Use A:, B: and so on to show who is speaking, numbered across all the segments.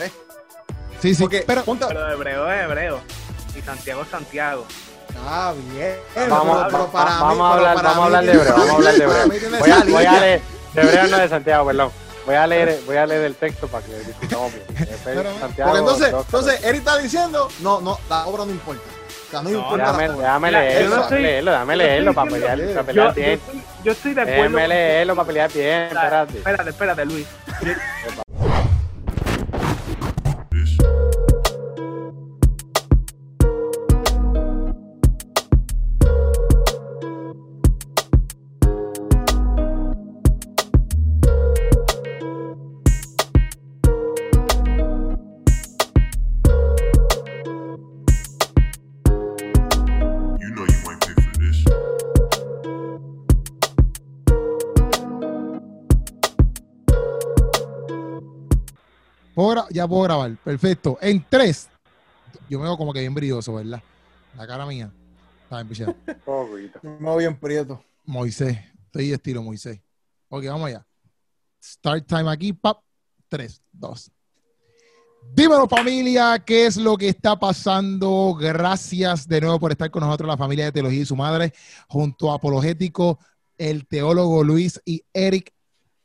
A: ¿Ves?
B: Sí, sí,
A: Porque,
B: pero
A: punta-
C: Pero hebreo es hebreo. Y Santiago es Santiago.
A: Ah, bien.
D: Vamos,
A: Pero- pero
D: va-
A: para
D: vamos
A: mí-
D: a hablar,
A: para
D: vamos a hablar de hebreo, vamos a hablar de hebreo. Voy a, voy leer, de hebreo no de Santiago, perdón. Voy a leer, voy a leer el texto para que discutamos bien.
B: Pero-
D: Santiago,
A: Porque entonces,
D: dos,
A: entonces Eric está diciendo, no, no, la obra no importa. O sea, no,
C: No,
A: importa
D: Déjame, déjame leerlo,
C: no
D: déjame
C: estoy-
D: leerlo, déjame leerlo para pelear, para
C: Yo,
D: pelear
C: yo
D: bien.
C: estoy, yo estoy de acuerdo.
D: Déjame leerlo para pelear bien,
C: con-
D: espérate.
C: Espérate, espérate, Luis.
B: ya puedo grabar. Perfecto. En tres. Yo me veo como que bien brilloso, ¿verdad? La cara mía. Está bien.
A: Me veo bien prieto.
B: Moisés. Estoy de estilo Moisés. Ok, vamos allá. Start time aquí, pap. Tres, dos. Dímelo familia, ¿qué es lo que está pasando? Gracias de nuevo por estar con nosotros, la familia de Teología y su madre, junto a Apologético, el teólogo Luis y Eric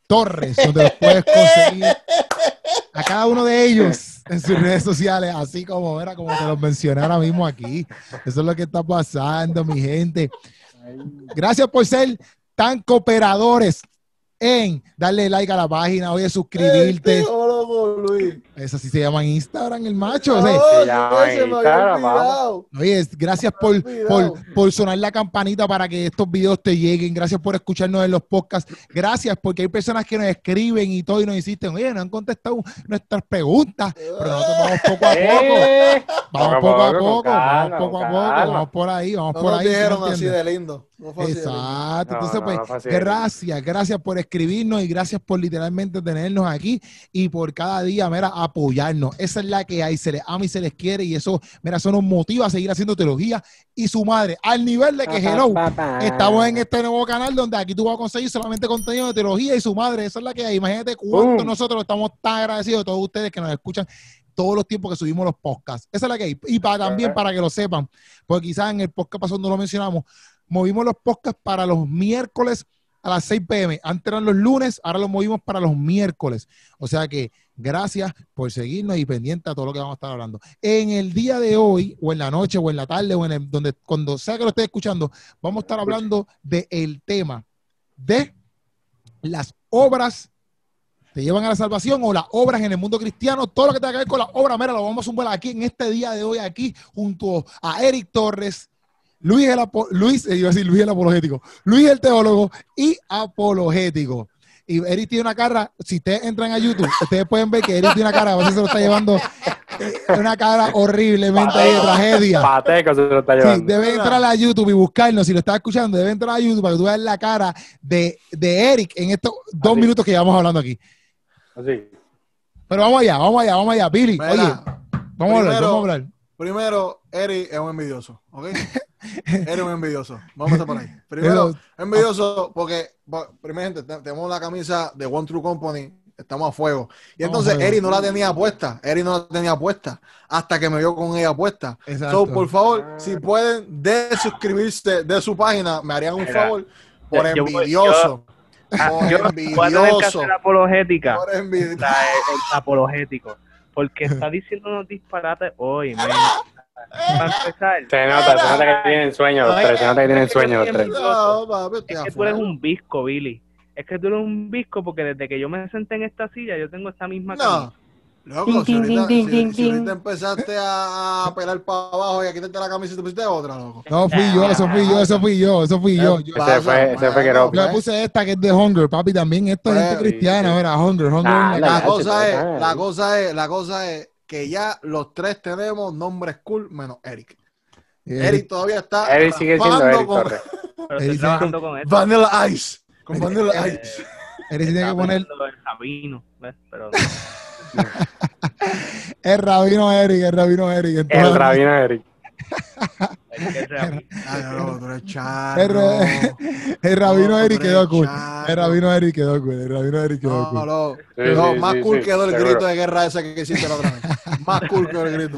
B: Torres, donde los puedes conseguir a cada uno de ellos en sus redes sociales, así como era como te los mencioné ahora mismo aquí. Eso es lo que está pasando, mi gente. Gracias por ser tan cooperadores en darle like a la página, oye, suscribirte.
A: Teólogo, Luis.
B: Eso sí se llama en Instagram, el macho.
A: No,
D: Se llama
A: se
D: Instagram.
B: Oye, es- gracias por, por, por sonar la campanita para que estos videos te lleguen. Gracias por escucharnos en los podcasts. Gracias porque hay personas que nos escriben y todo y nos insisten, oye, no han contestado nuestras preguntas, pero nosotros vamos poco a poco.
D: Eh,
B: Vamos
D: Poco a poco,
B: vamos poco a poco, vamos por ahí, vamos
A: No
B: por
A: nos
B: ahí. ¿sí me
A: dijeron así de lindo. No fue así de lindo.
B: Exacto.
D: No,
B: Entonces,
D: no,
B: pues, gracias, gracias por escribirnos y gracias por literalmente tenernos aquí y por cada día, mira, apoyarnos. Esa es la que hay, se les ama y se les quiere y eso, mira, eso nos motiva a seguir haciendo teología y su madre, al nivel de que, hello, estamos en este nuevo canal donde aquí tú vas a conseguir solamente contenido de teología y su madre, esa es la que hay. Imagínate cuánto
D: Boom.
B: nosotros estamos tan agradecidos de todos ustedes que nos escuchan todos los tiempos que subimos los podcasts. Esa es la que hay. Y para también para que lo sepan, porque quizás en el podcast pasado no lo mencionamos, movimos los podcasts para los miércoles a las 6 pm. Antes eran los lunes, ahora los movimos para los miércoles. O sea que gracias por seguirnos y pendiente a todo lo que vamos a estar hablando. En el día de hoy, o en la noche, o en la tarde, o en el, donde, cuando sea que lo esté escuchando, vamos a estar hablando del tema de las obras te llevan a la salvación o las obras en el mundo cristiano, todo lo que tenga que ver con las obras, mira, lo vamos a sumar aquí en este día de hoy, aquí, junto a Eric Torres, Luis el, apo- Luis, eh, iba a decir Luis el apologético, Luis el teólogo y apologético. Y Eric tiene una cara, si ustedes entran a YouTube, ustedes pueden ver que Eric tiene una cara, a veces se lo está llevando eh, una cara horriblemente ahí de tragedia.
D: Pateco se lo está
B: Sí,
D: llevando.
B: debe entrar a YouTube y buscarnos. Si lo estás escuchando, debe entrar a YouTube para que tú veas la cara de, de Eric en estos dos
D: Así.
B: minutos que llevamos hablando aquí.
D: Así.
B: Pero vamos allá, vamos allá, vamos allá. Billy,
A: Mira,
B: oye, vamos a hablar,
A: primero-
B: vamos a hablar.
A: Primero, Eric es un envidioso, ¿ok? Eric es un envidioso. Vamos a por ahí. Primero, envidioso porque, primero, gente, te- tenemos la camisa de One True Company, estamos a fuego. Y entonces. Eric no la tenía puesta, Eric no la tenía puesta hasta que me vio con ella puesta.
B: Exacto.
A: So, por favor, si pueden de suscribirse de su página, me harían un favor por
C: yo- yo-
A: envidioso.
C: Ah,
A: Por
C: yo voy a tener que
A: envidioso.
C: hacer apologética.
A: Por envidioso.
C: La- el, el apologético. Porque está diciendo unos disparates hoy, man. Para empezar,
D: Se nota, se nota que tienen sueño los tres, se nota que tienen sueño los tres.
C: Es que tú eres un visco, Billy. Es que tú eres un visco porque desde que yo me senté en esta silla, yo tengo esta misma
A: No.
C: camisa.
A: Loco, si ahorita, si- si empezaste a pelar para abajo y a quitarte la camisa y te pusiste otra, loco.
B: No, fui yo, eso fui yo, eso fui yo, eso fui yo. Yo,
D: Ese fue- ese fue Queropi.
B: yo le puse esta que es de Hunger, papi, también. Esto es gente
A: Pues,
B: cristiana, mira, Hunger, Hunger.
D: Ah,
A: La cosa es,
D: pues,
A: la
D: ahí.
A: cosa es, la cosa es que ya los tres tenemos nombres cool menos Eric.
B: Eh,
A: Eric todavía está
D: Eric sigue siendo Eric
A: con
D: Torres.
C: Pero
B: dice
C: trabajando con esto.
A: Vanilla Ice. Con Vanilla
B: Eric-
A: Ice.
B: Eric tiene que poner
C: Trabajando en Sabino, ¿ves? Pero
B: el rabino Eric, el rabino Eric.
D: El rabino Eric.
A: No,
B: El, rabino
A: No,
B: Eric quedó cool. El rabino Eric quedó cool. El rabino Eric quedó
A: No,
B: cool.
A: no,
D: Sí,
A: no,
D: sí,
A: más
D: sí,
A: cool
D: sí,
A: quedó el
D: seguro.
A: grito de guerra ese que hiciste la otra vez. Más cool quedó el grito.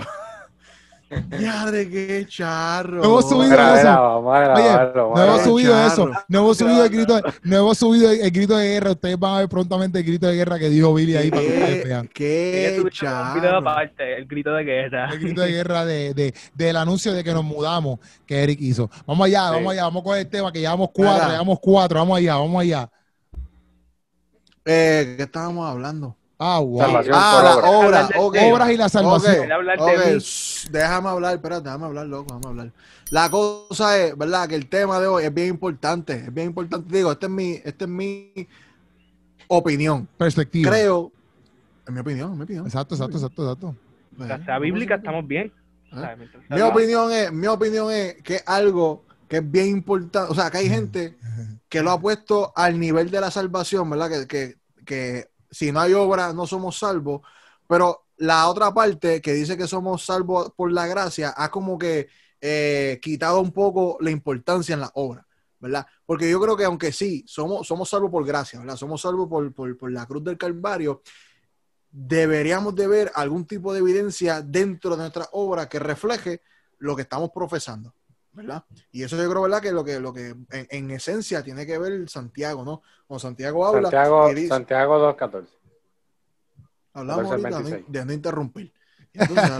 A: Madre, qué charro.
B: No hemos subido eso. Oye, no hemos subido
A: charro.
B: eso. No hemos subido el grito, no hemos subido el, el grito de guerra. Ustedes van a ver prontamente el grito de guerra que dijo Billy ahí para que ustedes vean.
A: Qué charro.
C: aparte, el grito de guerra.
B: El grito de guerra de, de- del anuncio de que nos mudamos que Eric hizo. Vamos allá,
D: Sí.
B: vamos allá, vamos con el tema que llevamos cuatro, llevamos cuatro, vamos allá, vamos allá.
A: Eh, ¿Qué estábamos hablando?
B: Ah, wow.
D: Salvación
A: Ah,
D: por
A: la
D: obra.
A: obra.
B: Obras y la salvación.
A: Ok,
C: Quería hablar de
A: ok,
C: mí.
A: shh, Déjame hablar, espérate, déjame hablar, loco, déjame hablar. La cosa es, ¿verdad? Que el tema de hoy es bien importante, es bien importante. Digo, esta es mi, esta es mi opinión.
B: Perspectiva.
A: Creo, en mi opinión, en mi opinión.
B: Exacto, exacto, exacto, exacto.
C: Mientras sea bíblica, estamos bien.
A: ¿Eh? Mi opinión es, mi opinión es que es algo que es bien importante, o sea, que hay gente que lo ha puesto al nivel de la salvación, ¿verdad? Que, que, que si no hay obra no somos salvos, pero la otra parte que dice que somos salvos por la gracia ha como que eh, quitado un poco la importancia en la obra, ¿verdad? Porque yo creo que aunque sí, somos, somos salvos por gracia, ¿verdad? Somos salvos por, por, por la cruz del Calvario, deberíamos de ver algún tipo de evidencia dentro de nuestra obra que refleje lo que estamos profesando, ¿verdad? Y eso yo creo, ¿verdad? Que lo que, lo que en, en esencia tiene que ver Santiago, ¿no? Cuando Santiago habla,
D: Santiago,
A: dice-
D: Santiago 2.14.
A: hablamos
D: 14 al
A: ahorita de,
D: 26.
A: de no interrumpir. Entonces.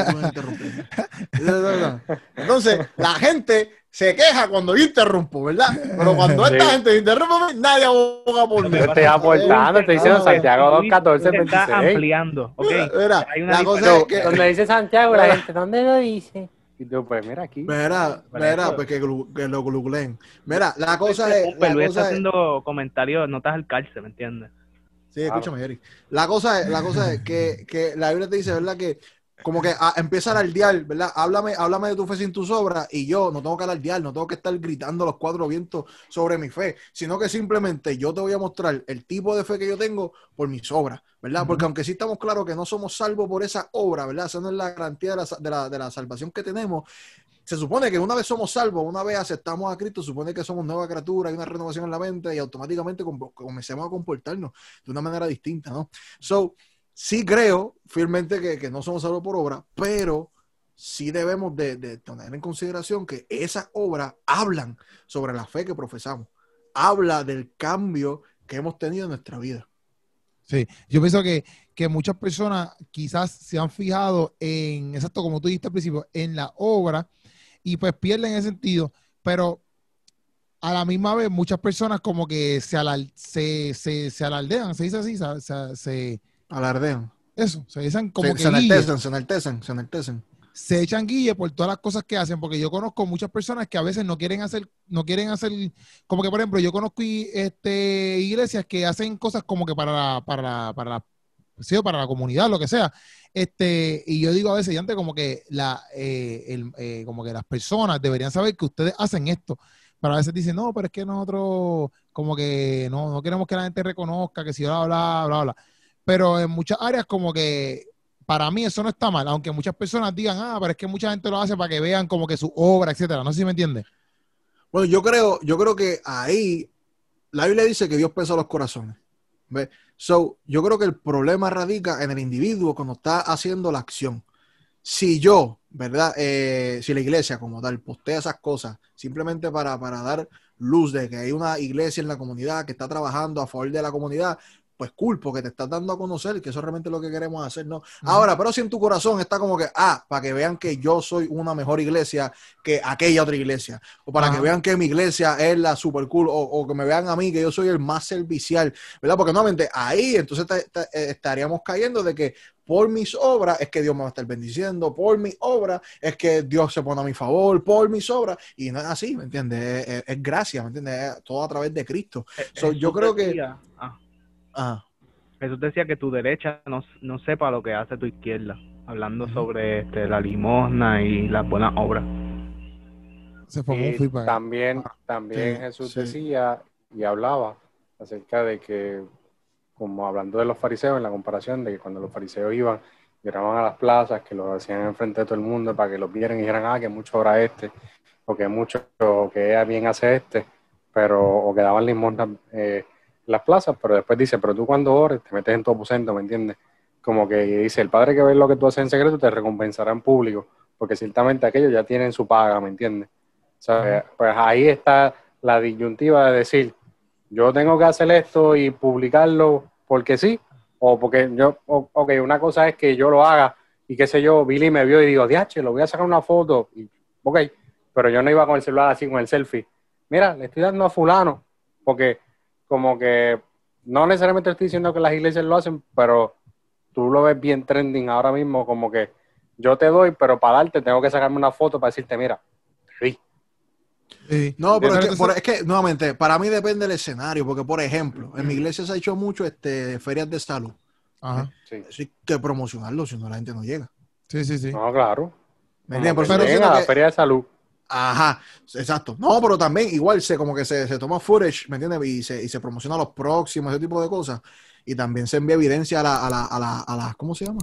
A: Entonces, la gente se queja cuando yo interrumpo, ¿verdad? Pero cuando esta
D: Sí.
A: gente interrumpe, nadie aboga por mí.
D: Yo estoy aportando, estoy diciendo Santiago
C: Luis
D: 2.14,
C: se está
D: 26.
C: ampliando, ¿ok?
A: Mira,
C: Hay una
A: la cosa es que...
D: Donde dice Santiago, la gente, ¿dónde lo dice? Y pues mira aquí.
A: Mira, mira,
C: eso.
A: pues que, glu- que lo googleen. Mira, la cosa
C: Este,
A: es...
C: Luis
A: La
C: está
A: cosa es
C: haciendo comentarios, notas al cárcel, ¿me entiendes?
A: Sí, escúchame, Eric. La cosa es, la cosa es que, que la Biblia te dice, ¿verdad? Que como que ah, empieza a alardear, ¿verdad? Háblame, háblame de tu fe sin tus obras y yo no tengo que alardear, no tengo que estar gritando los cuatro vientos sobre mi fe, sino que simplemente yo te voy a mostrar el tipo de fe que yo tengo por mis obras, ¿verdad? Porque aunque sí estamos claros que no somos salvos por esa obra, ¿verdad? Esa no es la garantía de la, de la, de la salvación que tenemos. Se supone que una vez somos salvos, una vez aceptamos a Cristo, supone que somos nueva criatura, hay una renovación en la mente y automáticamente com- comencemos a comportarnos de una manera distinta, ¿no? So, sí creo firmemente que, que no somos salvos por obra, pero sí debemos de, de tener en consideración que esas obras hablan sobre la fe que profesamos, habla del cambio que hemos tenido en nuestra vida.
B: Sí, yo pienso que, que muchas personas quizás se han fijado en, exacto como tú dijiste al principio, en la obra y pues pierden ese sentido, pero a la misma vez muchas personas como que se, alal- se, se, se alardean, se dice así, se,
A: Alardean.
B: eso, se dicen como
A: se,
B: que
A: se enaltecen, se enaltecen, se enaltecen.
B: se echan guille por todas las cosas que hacen, porque yo conozco muchas personas que a veces no quieren hacer, no quieren hacer, como que por ejemplo, yo conozco este, iglesias que hacen cosas como que para la, para la, para o para la comunidad, lo que sea. Este, y yo digo a veces, y antes como que la, eh, el, eh, como que las personas deberían saber que ustedes hacen esto. Pero a veces dicen, no, pero es que nosotros como que no, no queremos que la gente reconozca que si bla, bla, bla, bla. Pero en muchas áreas como que para mí eso no está mal, aunque muchas personas digan, ah, pero es que mucha gente lo hace para que vean como que su obra, etcétera. No sé si me entiendes.
A: Bueno, yo creo, yo creo que ahí la Biblia dice que Dios pesa los corazones. ¿Ves? So, yo creo que el problema radica en el individuo cuando está haciendo la acción. Si yo, ¿verdad? Eh, si la iglesia como tal postea esas cosas simplemente para, para dar luz de que hay una iglesia en la comunidad que está trabajando a favor de la comunidad, pues cool, porque te estás dando a conocer que eso es realmente lo que queremos hacer, ¿no? Ahora, pero si en tu corazón está como que, ah, para que vean que yo soy una mejor iglesia que aquella otra iglesia, o para que vean que mi iglesia es la super cool, o, o que me vean a mí que yo soy el más servicial, ¿verdad? Porque nuevamente ahí entonces te- te- eh, estaríamos cayendo de que por mis obras es que Dios me va a estar bendiciendo, por mis obras es que Dios se pone a mi favor, por mis obras, y no es así, ¿me entiendes? Es, es- es gracia, ¿me entiendes? Es todo a través de Cristo. So, yo creo que-
C: ah,
A: Ah,
C: Jesús decía que tu derecha no, no sepa lo que hace tu izquierda, hablando sobre este, la limosna y las buenas obras.
B: Se formó un
D: Y
B: feedback.
D: también, también
A: Sí,
D: Jesús
A: sí.
D: decía y hablaba acerca de que, como hablando de los fariseos, en la comparación de que cuando los fariseos iban, llegaban a las plazas, que lo hacían enfrente de todo el mundo para que los vieran y dijeran, ah, que mucho hora este. o que mucho, o que bien hace este, pero, o que daban limosna eh, las plazas, pero después dice, pero tú cuando ores te metes en tu aposento, ¿me entiendes? Como que dice, el padre que ve lo que tú haces en secreto te recompensará en público, porque ciertamente aquellos ya tienen su paga, ¿me entiendes? O sea, pues ahí está la disyuntiva de decir, yo tengo que hacer esto y publicarlo porque sí, o porque yo, ok, una cosa es que yo lo haga y qué sé yo, Billy me vio y digo, diache, lo voy a sacar una foto, y, ok, pero yo no iba con el celular así con el selfie. Mira, le estoy dando a fulano, porque como que no necesariamente estoy diciendo que las iglesias lo hacen, pero tú lo ves bien trending ahora mismo, como que yo te doy, pero para darte tengo que sacarme una foto para decirte, mira, di.
B: Sí.
A: No, pero es que,
B: entonces-
A: por- es que, nuevamente, para mí depende del escenario, porque, por ejemplo, en mi iglesia se ha hecho mucho este, ferias de salud.
B: Ajá.
D: Sí.
A: Hay que promocionarlo, si no la gente no llega.
B: Sí, sí, sí.
D: No, claro.
A: ¿Me entiendes? Por eso
D: Pero
A: yo siento
D: a la
A: que-
D: feria de salud.
A: Ajá, exacto. No, pero también igual se como que se, se toma footage, ¿me entiendes? Y se, y se promociona los próximos, ese tipo de cosas. Y también se envía evidencia a la, a la, a la, a la- ¿cómo se llama?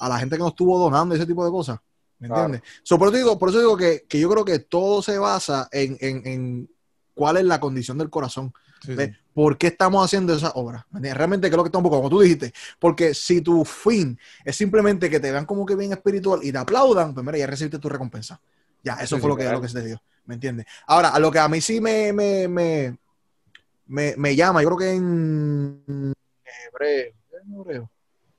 A: A la gente que nos estuvo donando ese tipo de cosas. ¿Me
D: Claro.
A: entiendes? So, por, eso digo, por eso digo que, que yo creo que todo se basa en, en, en cuál es la condición del corazón.
B: Sí,
A: de
B: sí.
A: ¿Por qué estamos haciendo esa obra? Realmente, ¿qué es lo que estamos buscando? Como tú dijiste, porque si tu fin es simplemente que te vean como que bien espiritual y te aplaudan, pues mira, ya recibiste tu recompensa. Ya, eso
B: Sí,
A: fue
B: sí,
A: lo, que,
D: claro.
A: lo que se te dio. ¿Me entiendes? Ahora, a lo que a mí sí me, me, me, me, me llama, yo creo que en hebreo. ¿en hebreo?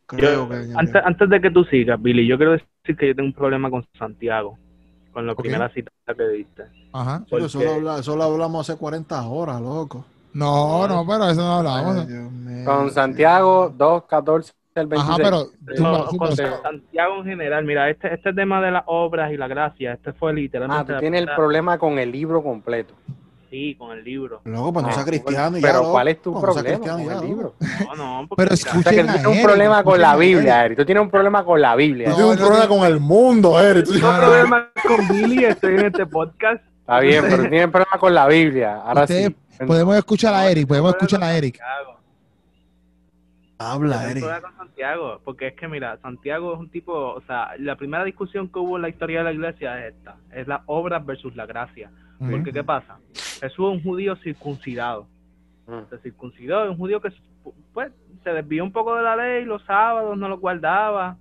A: Creo
C: Yo-
A: que en
C: antes,
A: hebreo.
C: antes de que tú sigas, Billy, yo quiero decir que yo tengo un problema con Santiago, con la primera cita que diste.
B: Ajá.
A: Pero
C: porque-
A: lo habla- eso lo hablamos hace 40 horas, loco.
B: No, no, pero eso no hablamos.
A: Ay, Dios mío,
D: Con. Santiago, 2, 14, el 26.
B: Ajá, pero
C: No. Santiago en general, mira, este, este tema de las obras y la gracia, este fue
D: Ah,
C: literalmente...
D: tú
C: la
D: tienes el problema con el libro completo.
C: Sí, con el libro.
A: Loco, pues no
D: Ah,
A: sea cristiano y.
D: Pero. ¿cuál es tu
A: No, no sea
D: problema
A: cristiano y
D: con
A: ya,
D: el libro?
C: No, no, porque
B: Pero
C: mira,
D: O sea, que
B: Escuchen
D: tú tienes un problema con la
B: escuchen
D: Biblia,
B: Eric.
D: Tú tienes un problema con la Biblia.
A: Tú
B: No,
A: tienes un
B: no
A: problema con el mundo, Eric. Tú-
C: tengo problemas con Billy, estoy en este podcast.
D: Está bien, pero tú tienes problema con la Biblia. Ahora
B: Ustedes
D: sí.
B: podemos escuchar a Eric, podemos escuchar a Eric.
A: Habla, Eric.
C: con Santiago, porque es que mira, Santiago es un tipo, o sea, la primera discusión que hubo en la historia de la iglesia es esta, es la obra versus la gracia. Porque ¿qué pasa? Jesús es un judío circuncidado.
D: Mm.
C: Se circuncidó, es un judío que pues se desvió un poco de la ley, los sábados no los guardaba,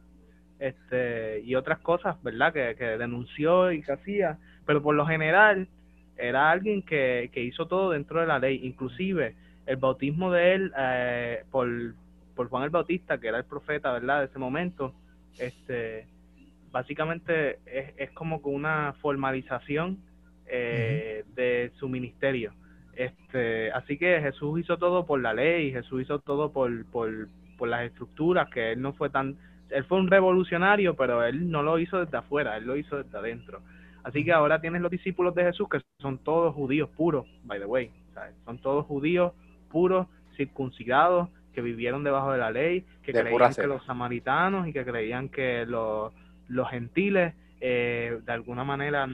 C: este, y otras cosas, ¿verdad? Que, que denunció y que hacía, pero por lo general era alguien que, que hizo todo dentro de la ley, inclusive el bautismo de él eh, por, por Juan el Bautista, que era el profeta, ¿verdad? De ese momento, este, básicamente es, es como una formalización eh, de su ministerio. Este, así que Jesús hizo todo por la ley, Jesús hizo todo por, por, por las estructuras, que él no fue tan, él fue un revolucionario, pero él no lo hizo desde afuera, él lo hizo desde adentro. Así que ahora tienes los discípulos de Jesús que son todos judíos puros, by the way, ¿sabes? son todos judíos puros, circuncidados, que vivieron debajo de la ley, que
D: De
C: creían que los samaritanos y que creían que los, los gentiles eh, de alguna manera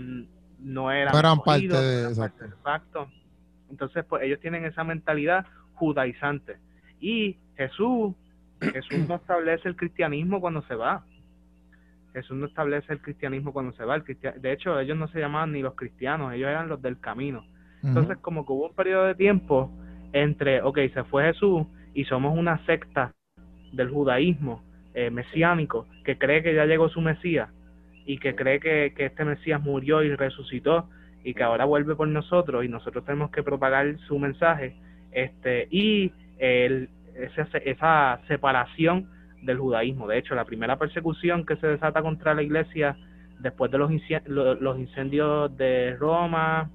C: no eran,
B: No eran parte de-
C: eran
B: exacto.
C: Entonces, pues ellos tienen esa mentalidad judaizante. Y Jesús, Jesús no establece el cristianismo cuando se va. Jesús no establece el cristianismo cuando se va. El cristia- de hecho, ellos no se llamaban ni los cristianos, ellos eran los del camino. Entonces, como que hubo un periodo de tiempo entre, ok, se fue Jesús y somos una secta del judaísmo eh, mesiánico que cree que ya llegó su Mesías y que cree que, que este Mesías murió y resucitó y que ahora vuelve por nosotros y nosotros tenemos que propagar su mensaje este y el, esa, esa separación del judaísmo. De hecho, la primera persecución que se desata contra la iglesia después de los, los incendios de Roma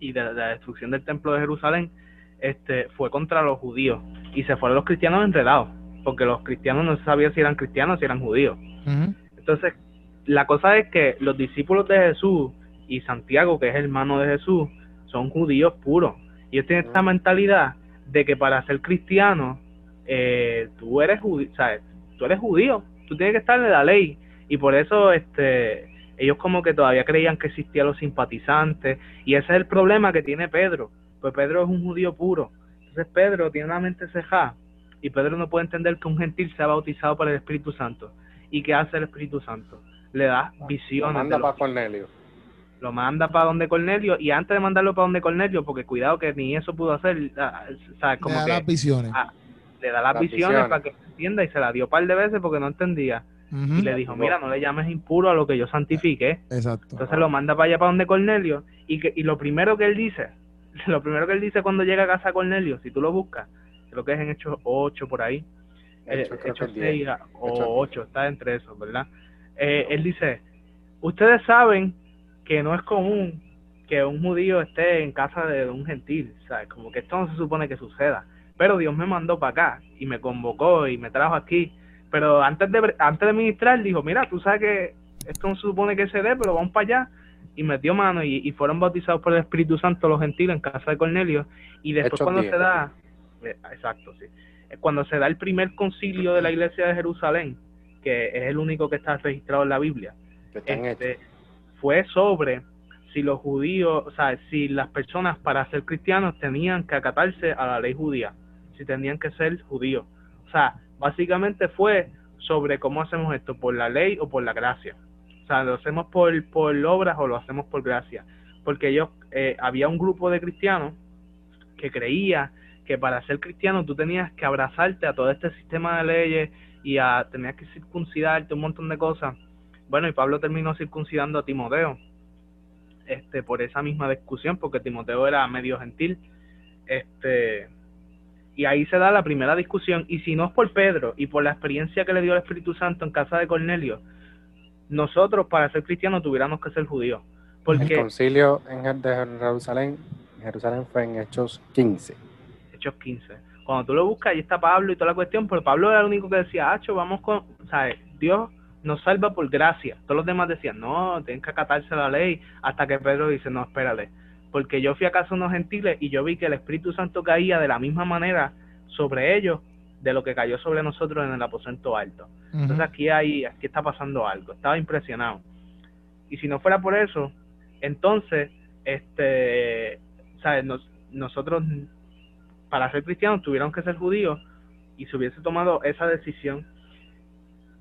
C: y de, de la destrucción del templo de Jerusalén este fue contra los judíos y se fueron los cristianos enredados porque los cristianos no sabían si eran cristianos o si eran judíos. Entonces la cosa es que los discípulos de Jesús y Santiago que es hermano de Jesús son judíos puros. Y ellos tienen esta mentalidad de que para ser cristiano eh, tú eres judío sabes tú eres judío tú tienes que estar de la ley. Y por eso este ellos como que todavía creían que existían los simpatizantes. Y ese es el problema que tiene Pedro. Pues Pedro es un judío puro entonces Pedro tiene una mente ceja y Pedro no puede entender que un gentil sea bautizado por el Espíritu Santo y qué hace el Espíritu Santo le da
D: Lo
C: visiones de
D: manda para Cornelio.
C: lo manda para donde Cornelio y antes de mandarlo para donde Cornelio, porque cuidado que ni eso pudo hacer, ah, ¿sabes? Como
B: Le da
C: que
B: las visiones.
C: ah, le da las,
D: Las
C: visiones,
D: visiones.
C: para que entienda y se la dio un par de veces porque no entendía. Y le dijo, mira, no le llames impuro a lo que yo santifique.
B: Exacto.
C: Entonces lo manda para allá para donde Cornelio y, que, y lo primero que él dice, lo primero que él dice cuando llega a casa de Cornelio, si tú lo buscas, creo que es en Hechos 8 por ahí, eh,
D: Hechos, creo que
C: Hechos
D: es 10.
C: 6 a- o
D: Hechos
C: 8, está entre esos, ¿verdad? Eh, él dice, ustedes saben que no es común que un judío esté en casa de un gentil, ¿sabes? Como que esto no se supone que suceda, pero Dios me mandó para acá y me convocó y me trajo aquí, pero antes de, antes de ministrar dijo, mira, tú sabes que esto no se supone que se dé, pero vamos para allá. Y metió mano y, y fueron bautizados por el Espíritu Santo los gentiles en casa de Cornelio. Y después
D: Hechos
C: cuando
D: 10.
C: se da, eh, exacto, sí. Eh, Cuando se da el primer concilio de la iglesia de Jerusalén, que es el único que está registrado en la Biblia, este, fue sobre si los judíos, o sea, si las personas para ser cristianos tenían que acatarse a la ley judía, si tenían que ser judíos. O sea, básicamente fue sobre cómo hacemos esto, por la ley o por la gracia. O sea, lo hacemos por, por obras o lo hacemos por gracia. Porque ellos, eh, había un grupo de cristianos que creía que para ser cristiano tú tenías que abrazarte a todo este sistema de leyes y a tenías que circuncidarte un montón de cosas. Bueno, y Pablo terminó circuncidando a Timoteo este por esa misma discusión porque Timoteo era medio gentil. Este y ahí se da la primera discusión y si no es por Pedro y por la experiencia que le dio el Espíritu Santo en casa de Cornelio, nosotros para ser cristianos tuviéramos que ser judíos.
D: El
C: Porque
D: concilio en de Jerusalén, Jerusalén fue en Hechos 15.
C: Hechos 15. Cuando tú lo buscas, ahí está Pablo y toda la cuestión, pero Pablo era el único que decía, Hacho, vamos con, ¿sabes? Dios nos salva por gracia. Todos los demás decían, no, tienen que acatarse la ley, hasta que Pedro dice, no, espérate, porque yo fui a casa de unos gentiles y yo vi que el Espíritu Santo caía de la misma manera sobre ellos de lo que cayó sobre nosotros en el aposento alto. Entonces aquí hay, aquí está pasando algo. Estaba impresionado. Y si no fuera por eso, entonces, este, ¿sabes? Nos- nosotros para ser cristianos tuvieron que ser judíos y se hubiese tomado esa decisión.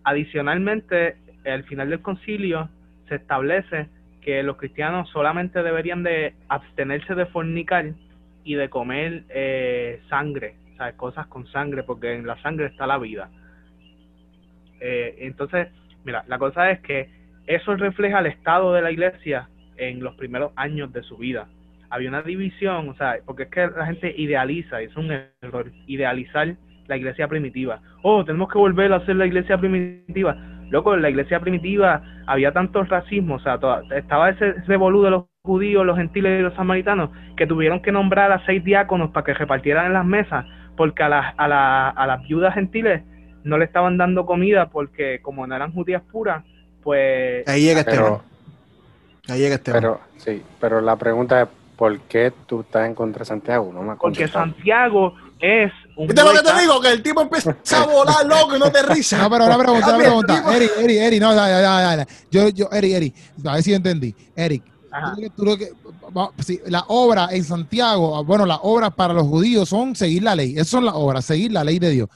C: Adicionalmente, al final del concilio se establece que los cristianos solamente deberían de abstenerse de fornicar y de comer eh, sangre, cosas con sangre, porque en la sangre está la vida. Eh, entonces, mira, la cosa es que eso refleja el estado de la iglesia en los primeros años de su vida. Había una división, o sea, porque es que la gente idealiza, es un error, idealizar la iglesia primitiva. Oh, tenemos que volver a hacer la iglesia primitiva. Loco, en la iglesia primitiva había tanto racismo, o sea, toda- estaba ese revolú de los judíos, los gentiles y los samaritanos, que tuvieron que nombrar a seis diáconos para que repartieran en las mesas, porque a las, a, la- a las viudas gentiles no le estaban dando comida porque como no eran judías puras, pues
A: Ahí llega Esteban.
D: Pero,
A: Ahí llega Esteban.
D: pero, sí, pero la pregunta es, ¿por qué tú estás en contra de Santiago? No me
C: porque. Santiago es un
A: ¿Viste lo que te digo? Que el tipo empieza a volar loco y no te risa.
B: No, pero una pregunta, una pregunta. Eric, Eric, Eric, no, dale, dale, dale. Yo, yo, Eric, Eric, a ver si entendí. Eric. Tú lo que- la obra en Santiago, ah, bueno, las obras para los judíos son seguir la ley. Esas son las obras, seguir la ley de Dios.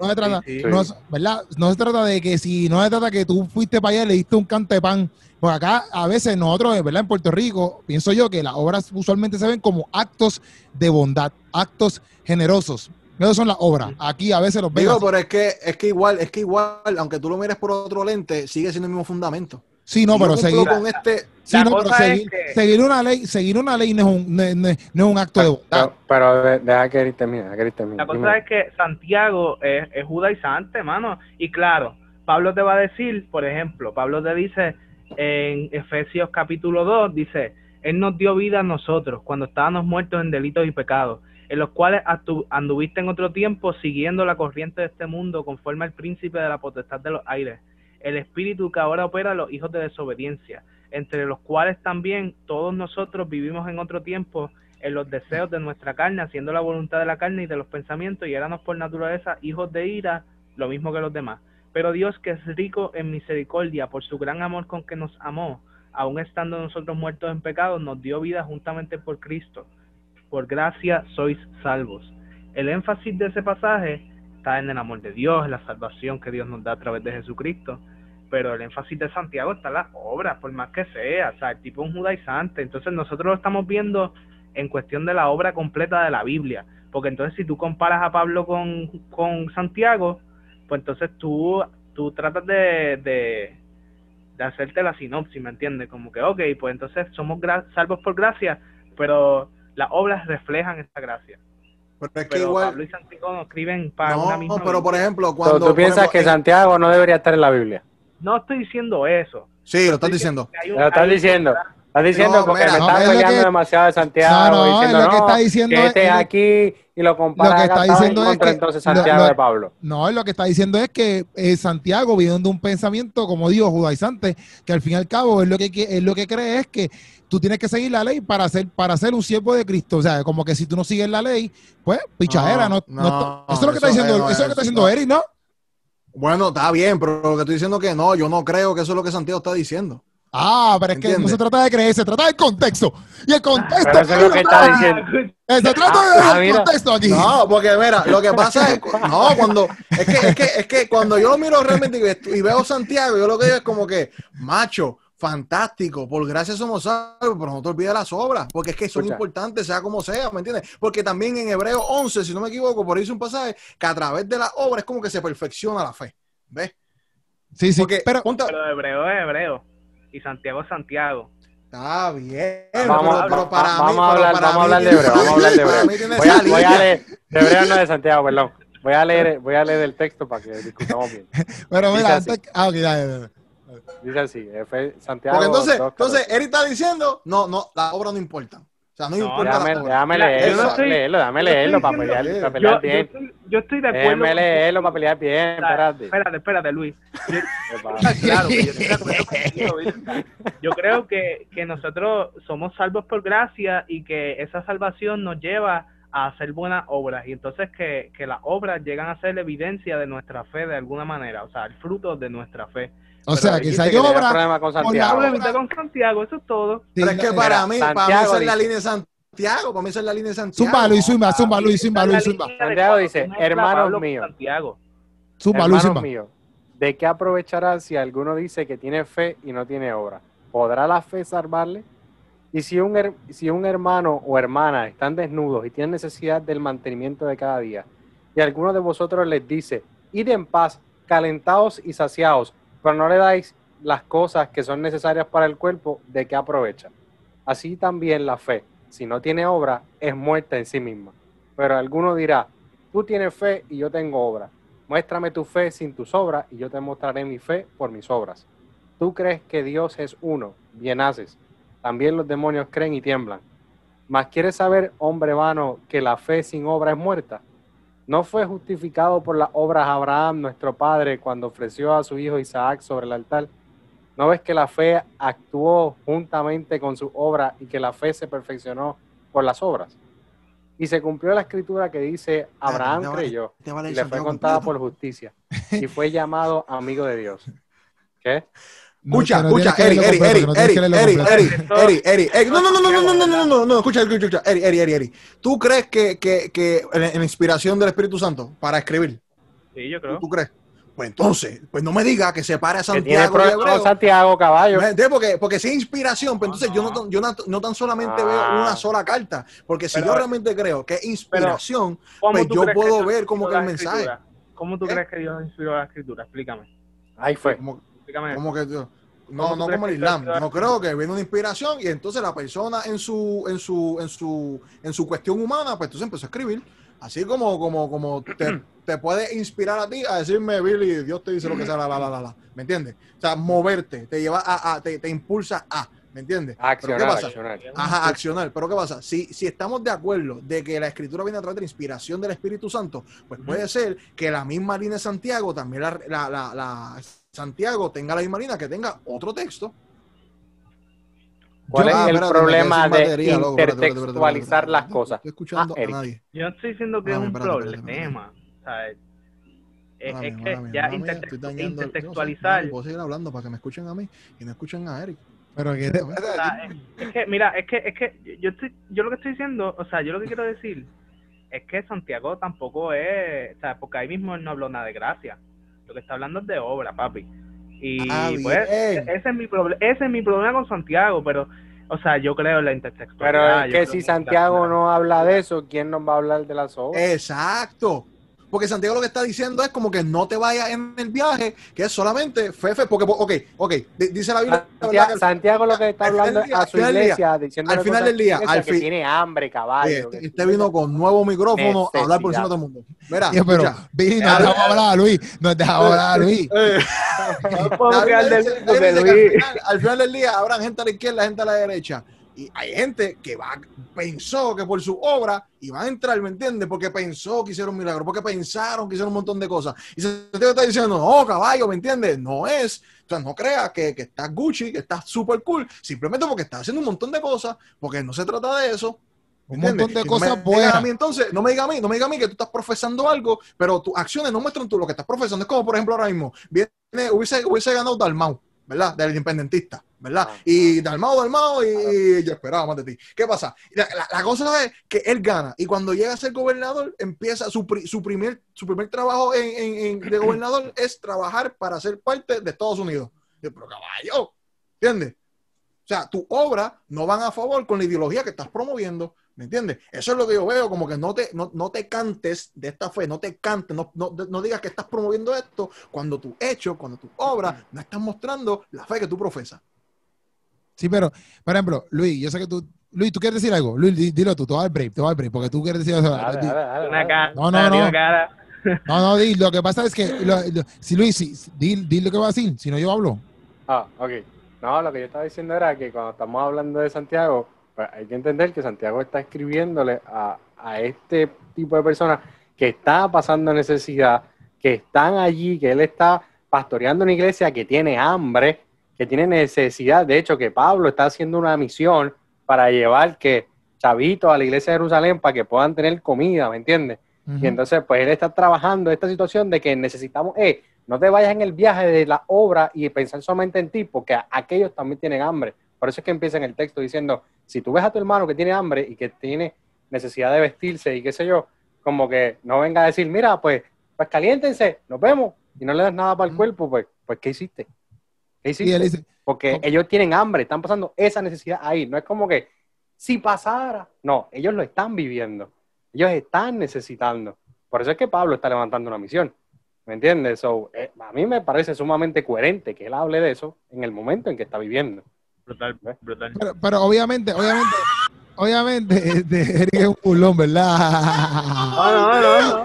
B: No se trata,
C: Sí, sí.
D: Sí.
B: no, es- ¿verdad? No se trata de que si, no se trata que tú fuiste para allá y le diste un cante de pan. Porque acá, a veces nosotros, ¿verdad? En Puerto Rico, pienso yo que las obras usualmente se ven como actos de bondad, actos generosos. Esas son las obras. Aquí a veces los así.
A: pero es que, es que igual, es que igual, aunque tú lo mires por otro lente, sigue siendo el mismo fundamento.
B: Sí, no, pero seguir,
A: con este,
B: sí,
C: La
B: no, pero
C: cosa es
B: seguir,
C: que-
B: seguir una ley, seguir una ley no es un, no, es- no es- no es un acto de bondad.
D: Pero, pero de- deja que termine, deja que termine.
C: La cosa
D: Dime.
C: es que Santiago es, es judaizante, hermano. Y claro, Pablo te va a decir, por ejemplo, Pablo te dice en Efesios capítulo 2, dice, Él nos dio vida a nosotros cuando estábamos muertos en delitos y pecados, en los cuales anduviste en otro tiempo siguiendo la corriente de este mundo conforme al príncipe de la potestad de los aires, el espíritu que ahora opera a los hijos de desobediencia, entre los cuales también todos nosotros vivimos en otro tiempo en los deseos de nuestra carne, haciendo la voluntad de la carne y de los pensamientos, y éramos por naturaleza hijos de ira, lo mismo que los demás. Pero Dios, que es rico en misericordia, por su gran amor con que nos amó, aun estando nosotros muertos en pecado, nos dio vida juntamente por Cristo. Por gracia sois salvos. El énfasis de ese pasaje está en el amor de Dios, en la salvación que Dios nos da a través de Jesucristo. pero el énfasis de Santiago está en las obras, por más que sea, o sea, el tipo es un judaizante, entonces nosotros lo estamos viendo en cuestión de la obra completa de la Biblia, porque entonces si tú comparas a Pablo con, con Santiago, pues entonces tú, tú tratas de, de, hacerte la sinopsis, ¿me entiendes? Como que, ok, pues entonces somos salvos por gracia, pero las obras reflejan esa gracia.
A: Pero es que
C: Pero
A: igual.
C: Pablo y Santiago no escriben para
A: No,
C: una misma
A: pero por ejemplo, cuando.
D: ¿Tú piensas
A: ejemplo,
D: que Santiago no debería estar en la Biblia?
C: No estoy diciendo eso.
A: Sí, lo estás diciendo.
D: Lo estás diciendo. Estás diciendo
A: No,
D: porque
A: mira,
D: me
B: no,
D: estás
B: es
D: peleando
B: que-
D: demasiado de Santiago.
B: No, no,
D: diciendo,
B: es lo que está diciendo
D: que
B: es-
D: este
B: es
D: aquí y lo compara
B: lo que está diciendo
D: en
B: es
D: contra
B: que
D: entonces Santiago
B: lo-
D: de Pablo.
B: No, lo que está diciendo es que eh, Santiago viene de un pensamiento, como digo, judaizante, que al fin y al cabo es lo que es lo que cree es que tú tienes que seguir la ley para ser para ser un siervo de Cristo, o sea, como que si tú no sigues la ley, pues pichadera, no,
A: No,
B: no-
A: no,
B: eso es lo que está
A: eso
B: diciendo,
A: es,
B: eso es lo que
A: es,
B: está diciendo. Eric, ¿no?
A: Bueno, está bien, pero lo que estoy diciendo que no, yo no creo que eso es lo que Santiago está diciendo.
B: Ah, pero es que no se trata de creer, se trata del contexto. Y el contexto,
D: Pero eso es lo que está diciendo.
B: eh, se trata
D: Ah,
B: del
D: mira.
B: contexto aquí.
A: No, porque mira, lo que pasa es, no, cuando, es que, es que, es que cuando yo lo miro realmente y ve- y veo Santiago, yo lo que digo es como que, macho, fantástico, por gracia somos salvos, pero no te olvides las obras, porque es que son
D: Escucha.
A: importantes, sea como sea, ¿me entiendes? Porque también en Hebreo 11, si no me equivoco, por ahí dice un pasaje, que a través de las obras es como que se perfecciona la fe, ¿ves?
B: Sí, sí,
A: Porque,
B: pero
A: ponte-
C: Pero hebreo es hebreo. Y Santiago es Santiago.
A: está bien,
D: Vamos,
A: pero, pero para
D: vamos
A: mí,
D: a hablar,
A: para
D: vamos a
A: mí
D: hablar de hebreo, vamos a hablar de hebreo. Voy a, voy a leer, de hebreo no de Santiago, perdón. Voy a leer, voy a leer el texto para que discutamos bien.
B: pero
D: dice
B: mira,
D: así.
B: antes, ah, ok, dale, dale.
D: Dice así, Efe- Santiago.
A: Porque entonces,
D: 2,
A: entonces él está diciendo, no, no, las obras no importan. O sea, no,
C: No,
A: importa
D: Déjame, leerlo,
C: no estoy-
D: leerlo, leerlo
C: estoy
D: para pelear, para
C: Yo,
D: pelear
C: yo
D: bien.
C: estoy, yo estoy de acuerdo.
D: Déjame leerlo para pelear bien, espérate.
C: Espérate, espérate, Luis. Yo, claro, que yo estoy de acuerdo contigo, Luis. Yo creo que, que nosotros somos salvos por gracia y que esa salvación nos lleva a hacer buenas obras y entonces que, que las obras llegan a ser la evidencia de nuestra fe de alguna manera, o sea, el fruto de nuestra fe.
B: O
C: Pero
B: sea, que hay
D: que
B: obra,
D: problema con
B: por la
D: Santiago.
C: con Santiago, eso es todo.
A: Pero es que para
D: mira,
A: mí, para mí
D: Santiago
A: esa es la línea de Santiago, para mí esa es la línea de Santiago.
B: zumba, Luis, zumba, zumba, Luis, zumba, Luis, zumba.
D: Santiago dice, hermanos míos.
C: Santiago.
B: Zumba, Luis,
D: Hermanos
B: zumba.
D: míos, ¿de qué aprovechará si alguno dice que tiene fe y no tiene obra? ¿Podrá la fe salvarle? Y si un, her- si un hermano o hermana están desnudos y tienen necesidad del mantenimiento de cada día, y alguno de vosotros les dice, id en paz, calentados y saciados, pero no le dais las cosas que son necesarias para el cuerpo, ¿de qué aprovecha? Así también la fe, si no tiene obra, es muerta en sí misma. Pero alguno dirá, tú tienes fe y yo tengo obra. Muéstrame tu fe sin tus obras y yo te mostraré mi fe por mis obras. Tú crees que Dios es uno, bien haces. También los demonios creen y tiemblan. Mas quieres saber, hombre vano, que la fe sin obra es muerta. ¿No fue justificado por las obras Abraham, nuestro padre, cuando ofreció a su hijo Isaac sobre el altar? ¿No ves que la fe actuó juntamente con su obra y que la fe se perfeccionó por las obras? Y se cumplió la escritura que dice, Abraham
A: te vale-
D: creyó y le fue contada
A: completo.
D: por justicia y fue llamado amigo de Dios. ¿Qué?
B: No,
A: Escucha, escucha, Eric,
B: que leerlo
A: Eric,
B: completo,
A: Eric,
B: que no
A: no, no, no, no, no, no, no, no,
C: Santiago,
A: no, no, escucha, escucha, escucha, Eric, Eric, Eric, Eric. ¿Tú crees que, que, que en, inspiración del Espíritu Santo para escribir,
C: Sí, yo creo.
A: tú crees? Pues entonces, pues no me diga que se pare a
D: Que tiene
A: Santiago.
D: Santiago, caballo.
A: Porque, porque si es inspiración, pues entonces yo no, yo no, no tan solamente
D: Ah.
A: veo una sola carta, porque si
C: Pero-
A: yo realmente creo que es inspiración,
C: ¿Cómo
A: pues yo puedo ver como que el mensaje.
C: ¿Cómo tú
A: ¿Eh?
C: crees que Dios inspiró la escritura? Explícame.
D: Ahí fue.
A: como,
C: Explícame.
A: como que yo- no,
C: ¿Cómo tú
A: no como el Islam. No creo que viene una inspiración y entonces la persona en su, en su, en su, en su cuestión humana, pues entonces empezó a escribir. Así como, como, como te, te puede inspirar a ti a decirme, Billy, Dios te dice lo que sea, la, la, la, la, la. ¿Me entiendes? O sea, moverte, te lleva a, a- te, te impulsa a, ¿me entiendes? Pero
D: Accionar,
A: ¿qué pasa?
D: accionar.
A: Ajá, accionar. Pero ¿qué pasa? Si, si estamos de acuerdo de que la escritura viene a través de la inspiración del Espíritu Santo, pues puede ser que la misma línea de Santiago, también la, la- la- la- Santiago tenga la misma línea, que tenga otro texto.
D: ¿Cuál
A: Yo-
D: es
A: Ah,
D: el
A: espérate,
D: problema de
A: batería, loco, espérate, espérate, espérate,
D: intertextualizar las cosas?
A: Estoy escuchando
D: Ah, Eric.
A: a nadie.
C: Yo no estoy diciendo que
A: Mami,
C: es un
A: espérate, espérate,
C: problema. O sea, es, es que ya
A: mala mía,
C: intertextu-
A: estoy dañando el- yo no sé,
C: intertextualizar.
A: no, puedo seguir hablando para que me escuchen a mí y no escuchen a Eric.
B: Pero que te-
C: o sea, es, es que, mira, es que, es que yo estoy, yo lo que estoy diciendo, o sea, yo lo que quiero decir es que Santiago tampoco es, o sea, porque ahí mismo él no habló nada de gracia. Lo que está hablando es de obra, papi. Y
A: Ah,
C: pues,
A: bien.
C: ese es mi ese es mi problema con Santiago, pero, o sea, yo creo en la intertextualidad.
D: Pero es que si Santiago no habla de eso, ¿quién nos va a hablar de las obras?
A: Exacto. Porque Santiago lo que está diciendo es como que no te vayas en el viaje, que es solamente fe, fe, porque, ok, ok, di- dice la Biblia.
D: Santiago,
A: que-
D: Santiago lo que está
A: al final
D: hablando
A: del día-
D: a
A: al
D: su
A: final del día-
D: iglesia, diciendo
A: al final del día, al
D: que
A: fin-
D: tiene hambre, caballo.
A: Oye, este, este vino con nuevo micrófono a hablar por encima de todo el mundo. Mira,
B: Oye, pero. Vini, nos dejamos hablar, Luis. Nos dejamos hablar, Luis.
A: Eh, al,
C: Luis-
A: final, al final del día habrá gente a la izquierda, gente a la derecha. Y hay gente que va, pensó que por su obra iban a entrar, ¿me entiendes? Porque pensó que hicieron un milagro, porque pensaron que hicieron un montón de cosas. Y Santiago está diciendo, no, caballo, ¿me entiendes? No es. O sea, no creas que, que estás Gucci, que estás super cool, simplemente porque estás haciendo un montón de cosas, porque no se trata de eso.
B: Un montón de
A: Y no me
B: cosas buenas.
A: A mí, entonces, no me diga a mí, no me diga a mí que tú estás profesando algo, pero tus acciones no muestran tú lo que estás profesando. Es como, por ejemplo, ahora mismo, viene, hubiese, hubiese ganado Dalmau, ¿verdad? Del independentista, ¿verdad?
D: Ah,
A: Y Dalmau, Dalmau, y yo esperaba más de ti. ¿Qué pasa? La, la- la cosa es que él gana, y cuando llega a ser gobernador, empieza su, pri- su, primer, su primer trabajo en, en- en- de gobernador es trabajar para ser parte de Estados Unidos. Yo, pero caballo, ¿entiendes? O sea, tu obra no van a favor con la ideología que estás promoviendo. ¿Me entiendes? Eso es lo que yo veo, como que no te, no, no te cantes de esta fe, no te cantes, no, no, no digas que estás promoviendo esto cuando tu hecho, cuando tu obra no estás mostrando la fe que tú profesas.
B: Sí, pero, por ejemplo, Luis, yo sé que tú. Luis, ¿tú quieres decir algo? Luis, di- dilo tú, te voy a dar break, te voy a dar break, porque tú quieres decir eso.
C: Una cara,
B: No, no, no.
C: cara.
B: No, no, di, lo que pasa es que, lo- lo- si Luis, si, si- di, di lo que va a decir, si no yo hablo.
D: Ah, ok. No, lo que yo estaba diciendo era que cuando estamos hablando de Santiago, pues hay que entender que Santiago está escribiéndole a, a este tipo de personas que está pasando necesidad, que están allí, que él está pastoreando una iglesia que tiene hambre, que tiene necesidad. De hecho, que Pablo está haciendo una misión para llevar que chavitos a la iglesia de Jerusalén para que puedan tener comida, ¿me entiendes? Y entonces, pues él está trabajando esta situación de que necesitamos, eh, no te vayas en el viaje de la obra y pensar solamente en ti, porque aquellos también tienen hambre. Por eso es que empieza en el texto diciendo, si tú ves a tu hermano que tiene hambre y que tiene necesidad de vestirse y qué sé yo, como que no venga a decir, mira, pues, pues caliéntense, nos vemos, y no le das nada para el cuerpo, pues, pues, ¿qué hiciste? ¿Qué
B: Y
D: hiciste?
B: él dice,
D: Porque
B: ¿Cómo?
D: ellos tienen hambre, están pasando esa necesidad ahí. No es como que si pasara. No, ellos lo están viviendo. Ellos están necesitando. Por eso es que Pablo está levantando una misión. ¿Me entiendes? So, eh, a mí me parece sumamente coherente que él hable de eso en el momento en que está viviendo.
C: Brutal, brutal.
B: pero, pero obviamente, obviamente, obviamente, este, Eric es un pulón, ¿verdad?
C: No, no, no, no.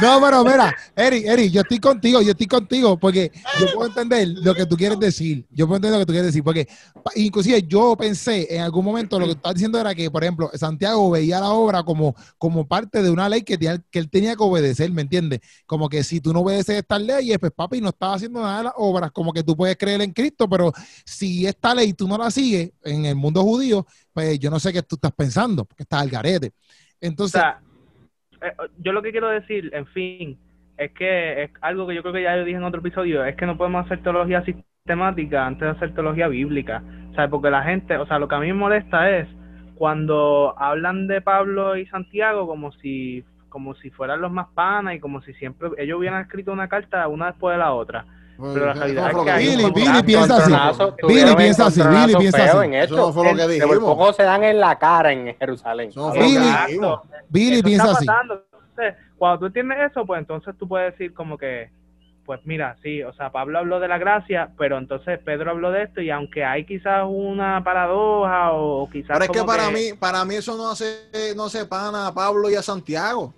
B: No, pero mira, Eric, Eric, yo estoy contigo, yo estoy contigo, porque yo puedo entender lo que tú quieres decir. Yo puedo entender lo que tú quieres decir, porque inclusive yo pensé en algún momento lo que tú estás diciendo era que, por ejemplo, Santiago veía la obra como, como parte de una ley que, que él tenía que obedecer, ¿me entiendes? Como que si tú no obedeces estas leyes, pues papi, no estás haciendo nada de las obras, como que tú puedes creer en Cristo, pero si esta ley tú no la sigues en el mundo judío, pues yo no sé qué tú estás pensando, porque estás al garete.
C: O
B: Entonces,
C: sea, eh, yo lo que quiero decir, en fin, es que es algo que yo creo que ya yo dije en otro episodio, es que no podemos hacer teología sistemática antes de hacer teología bíblica. O sea, porque la gente, o sea, lo que a mí me molesta es cuando hablan de Pablo y Santiago como si como si fueran los más panas y como si siempre ellos hubieran escrito una carta una después de la otra. Pero la realidad es que
B: Billy, Billy piensa así. Billy piensa así, Billy piensa así.
A: Eso no fue lo que dijimos.
D: Por poco se dan en la cara en Jerusalén.
B: Billy. Billy piensa así.
C: cuando tú entiendes eso, pues entonces tú puedes decir como que, pues mira, sí, o sea, Pablo habló de la gracia, pero entonces Pedro habló de esto y aunque hay quizás una paradoja o quizás...
A: Pero es que para mí, para mí eso no hace, no hace pana a Pablo y a Santiago.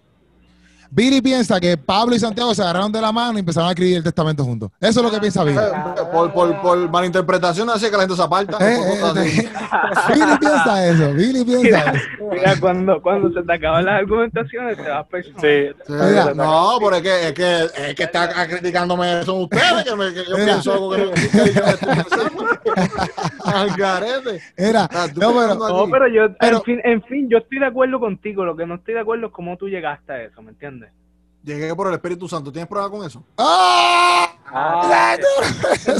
B: Billy piensa que Pablo y Santiago se agarraron de la mano y empezaron a escribir el testamento juntos. Eso es lo que piensa Billy.
A: Eh, Por, por, por malinterpretación hace que la gente se aparta.
B: Eh, eh. Billy piensa eso. Billy piensa eso.
C: Mira, cuando, cuando se te acaban las argumentaciones, te vas personal.
D: Sí.
A: No, pero es que, es que, es que está criticándome son ustedes, que, me- que yo
B: Mira.
A: pienso algo que no que yo estoy pensando. Al garete.
B: Era,
A: Ah, tú
B: no, pero,
C: No, pero yo,
B: Pero-
C: en, fin, en fin, yo estoy de acuerdo contigo. Lo que no estoy de acuerdo es cómo tú llegaste a eso, ¿me entiendes?
A: Llegué por el Espíritu Santo. ¿Tienes prueba con eso?
B: ¡Ah!
D: Ah,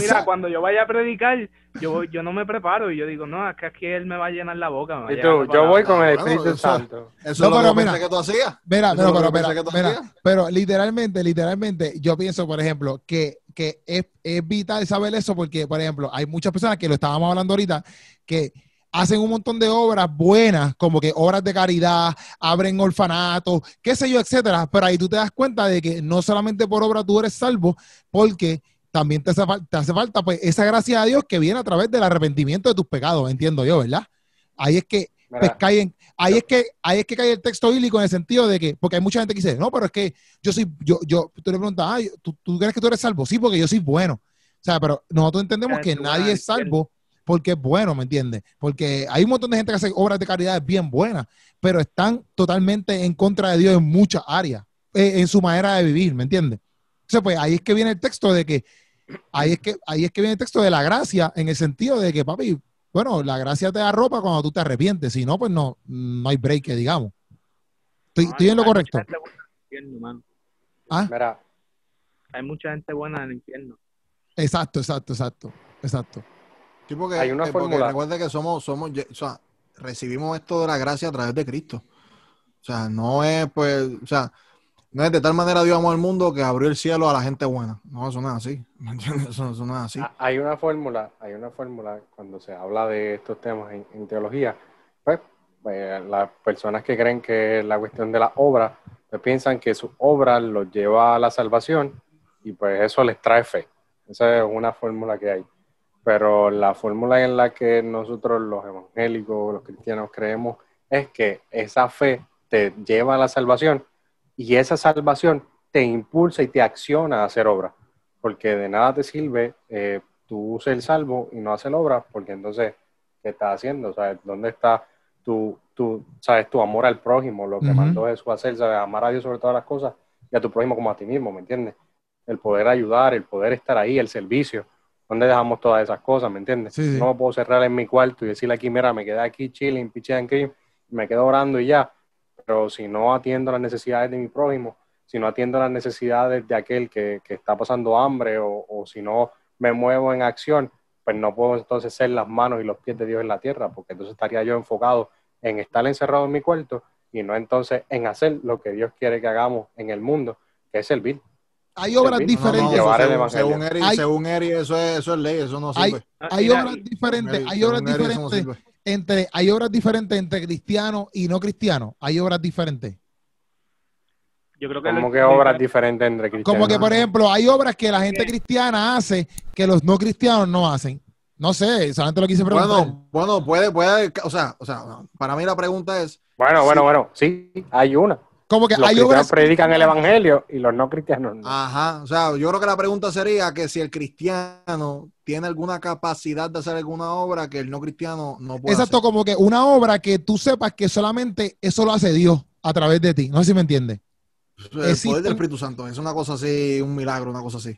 C: Mira, cuando yo vaya a predicar, yo voy- yo no me preparo y yo digo, no, es que aquí él me va a llenar la boca. me va
D: Y tú, yo
C: palabra".
D: voy con el Espíritu Santo.
A: Eso
B: No,
A: es lo que
B: pero
A: yo
B: mira.
A: pensé que tú hacías.
B: Mira, pero, pero,
A: que
B: mira,
A: que
B: mira, pero literalmente, literalmente, yo pienso, por ejemplo, que, que es, es vital saber eso porque, por ejemplo, hay muchas personas que lo estábamos hablando ahorita, que hacen un montón de obras buenas, como que obras de caridad, abren orfanatos, qué sé yo, etcétera, pero ahí tú te das cuenta de que no solamente por obra tú eres salvo, porque también te hace, fal- te hace falta pues esa gracia de Dios que viene a través del arrepentimiento de tus pecados, entiendo yo, ¿verdad? Ahí es que pues caen, ahí es que, ahí es que cae el texto bíblico en el sentido de que, porque hay mucha gente que dice, no, pero es que yo soy, yo, yo, tú le preguntas, ah, ¿tú, tú crees que tú eres salvo? Sí, porque yo soy bueno. O sea, pero nosotros entendemos que nadie es salvo porque es bueno, ¿me entiendes? Porque hay un montón de gente que hace obras de caridad bien buenas, pero están totalmente en contra de Dios en muchas áreas, eh, en su manera de vivir, ¿me entiendes? Entonces, pues ahí es que viene el texto de que, ahí es que, ahí es que viene el texto de la gracia, en el sentido de que, papi, bueno, la gracia te arropa cuando tú te arrepientes, si no, pues no, no hay break, digamos. Estoy,
C: No,
B: estoy en lo
C: hay mucha
B: correcto.
C: gente buena en el infierno, mano.
B: Ah,
D: mira,
C: Hay mucha gente buena en el infierno.
B: exacto, exacto, exacto, exacto.
A: Sí, porque,
D: Hay una
A: eh, porque
D: fórmula.
A: recuerda que somos, somos, ye- o sea, recibimos esto de la gracia a través de Cristo. O sea, no es, pues, o sea, no es de tal manera Dios amó al mundo que abrió el cielo a la gente buena. No, eso no es así. ¿Me entiendes? Eso, eso no es así.
D: ha- hay una fórmula, hay una fórmula cuando se habla de estos temas en, en teología, pues eh, las personas que creen que la cuestión de la obra, pues piensan que su obra los lleva a la salvación y pues eso les trae fe. Esa es una fórmula que hay. Pero la fórmula en la que nosotros los evangélicos, los cristianos creemos es que esa fe te lleva a la salvación y esa salvación te impulsa y te acciona a hacer obra. Porque de nada te sirve eh, tú ser salvo y no hacer obra, porque entonces, ¿qué estás haciendo? ¿Sabes? ¿Dónde está tu, tu, sabes, tu amor al prójimo? Lo que mandó Jesús a hacer, ¿sabes? Amar a Dios sobre todas las cosas y a tu prójimo como a ti mismo, ¿me entiendes? El poder ayudar, el poder estar ahí, el servicio. ¿Dónde dejamos todas esas cosas, me entiendes?
B: Sí, sí.
D: No me puedo cerrar en mi cuarto y decirle aquí, mira, me quedé aquí chilling, and cream, me quedo orando y ya. Pero si no atiendo las necesidades de mi prójimo, si no atiendo las necesidades de aquel que, que está pasando hambre o, o si no me muevo en acción, pues no puedo entonces ser las manos y los pies de Dios en la tierra, porque entonces estaría yo enfocado en estar encerrado en mi cuarto y no entonces en hacer lo que Dios quiere que hagamos en el mundo, que es servir.
B: Hay obras
D: Servir.
A: No, no,
B: diferentes.
A: según, Eri,
B: Hay-
A: según Eri, eso es, eso es ley, eso no
B: Hay-
A: sirve.
B: Hay obras
C: y-
B: diferentes,
A: Eri,
B: hay obras
A: no
B: diferentes entre, hay obras diferentes entre cristianos y no cristianos. Hay obras diferentes.
C: Yo creo que
D: Como
C: lo-
D: que
C: lo
D: obras
C: diferente-
D: diferentes entre cristianos.
B: Como que, por ejemplo, hay obras que la gente cristiana hace que los no cristianos no hacen. No sé, solamente lo quise preguntar.
A: Bueno, bueno, puede, puede, o sea, o sea, para mí la pregunta es,
D: Bueno, bueno,
A: Sí.
D: bueno, sí, hay una.
B: Como que
D: Los
B: hay
D: cristianos
B: obras
D: predican el evangelio y los no cristianos no.
A: ajá, o sea, yo creo que la pregunta sería que si el cristiano tiene alguna capacidad de hacer alguna obra que el no cristiano no puede
B: Exacto,
A: hacer.
B: como que una obra que tú sepas que solamente eso lo hace Dios a través de ti. No sé si me entiendes.
A: El poder
B: existen-
A: del Espíritu Santo, es una cosa así, un milagro, una cosa así.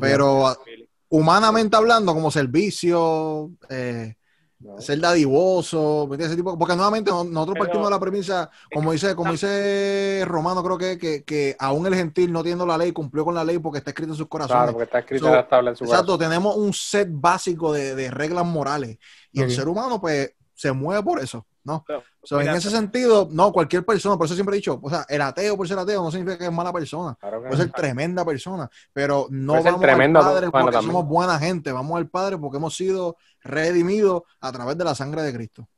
A: Pero ah, humanamente hablando, como servicio, eh,
D: No.
A: ser dadivoso. Ese tipo- porque nuevamente no- nosotros
C: Pero-
A: partimos de la premisa, como dice, como dice Romano, creo que, que, que aún el gentil no tiene la ley, cumplió con la ley porque está escrito en sus corazones.
D: Claro, porque está escrito
A: So,
D: en la tabla en su
A: Exacto, tenemos un set básico de, de reglas morales y el ser humano pues se mueve por eso, ¿no?
C: Pero,
A: So, en ese sentido, no, cualquier persona, por eso siempre he dicho, o sea, el ateo por ser ateo no significa que es mala persona,
D: Claro que
A: puede
D: no.
A: ser tremenda persona, pero no
D: Puede
A: vamos
D: tremendo
A: al Padre porque
D: también.
A: somos buena gente, vamos al Padre porque hemos sido redimidos a través de la sangre de Cristo.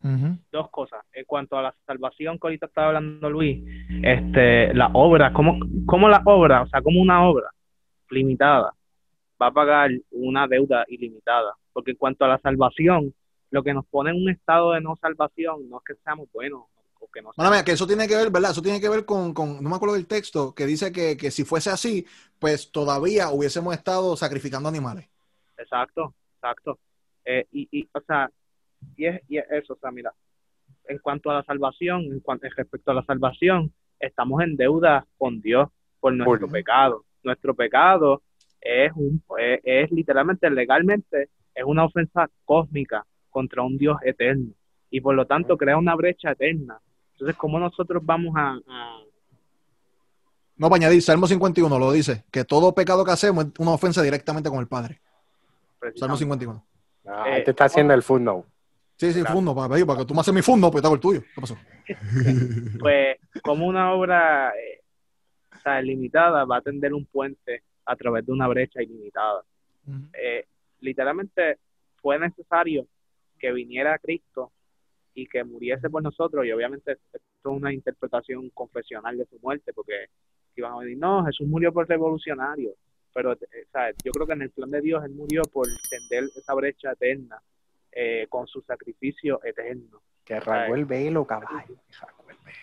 C: Dos cosas. En cuanto a la salvación que ahorita estaba hablando Luis, este, la obra, ¿cómo, cómo la obra, o sea, como una obra limitada va a pagar una deuda ilimitada? Porque en cuanto a la salvación, lo que nos pone en un estado de no salvación no es que seamos buenos o que no
A: Mala mía, que eso tiene que ver, ¿verdad? Eso tiene que ver con, con- no me acuerdo del texto, que dice que, que si fuese así, pues todavía hubiésemos estado sacrificando animales.
C: Exacto, exacto. Eh, y, y, o sea, y es, y es eso, o sea, mira, en cuanto a la salvación, en cuanto respecto a la salvación, estamos en deuda con Dios por nuestro pecado. Nuestro pecado es un, es, es literalmente, legalmente, es una ofensa cósmica contra un Dios eterno y por lo tanto crea una brecha eterna. Entonces, ¿cómo nosotros vamos a, a,
A: No, para añadir, Salmo 51 lo dice, que todo pecado que hacemos es una ofensa directamente con el Padre. Salmo 51.
D: Ah,
C: Eh,
D: ahí te está haciendo el footnote.
A: Sí, sí,
C: Claro.
A: fundo, para, para que tú me haces mi fundo, pues te hago el tuyo. ¿Qué pasó?
C: Pues como una obra eh, o sea, limitada va a tender un puente a través de una brecha ilimitada. Eh, literalmente fue necesario que viniera Cristo y que muriese por nosotros y obviamente esto es una interpretación confesional de su muerte porque iban a decir, no, Jesús murió por revolucionario, pero eh, sea, yo creo que en el plan de Dios él murió por tender esa brecha eterna eh, con su sacrificio eterno.
D: Que rasgó el velo, caballo.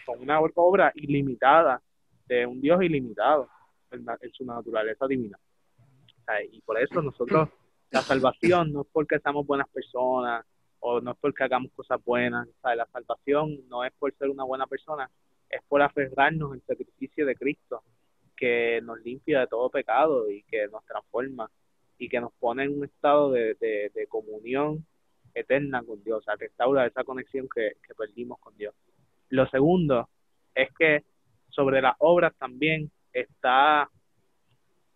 C: Con una obra ilimitada de un Dios ilimitado en, su naturaleza divina. Y por eso nosotros, la salvación no es porque seamos buenas personas o no es porque hagamos cosas buenas. O sea, la salvación no es por ser una buena persona, es por aferrarnos al sacrificio de Cristo que nos limpia de todo pecado y que nos transforma y que nos pone en un estado de, de- de comunión eterna con Dios, o sea, restaura esa conexión que, que perdimos con Dios. Lo segundo es que sobre las obras también está,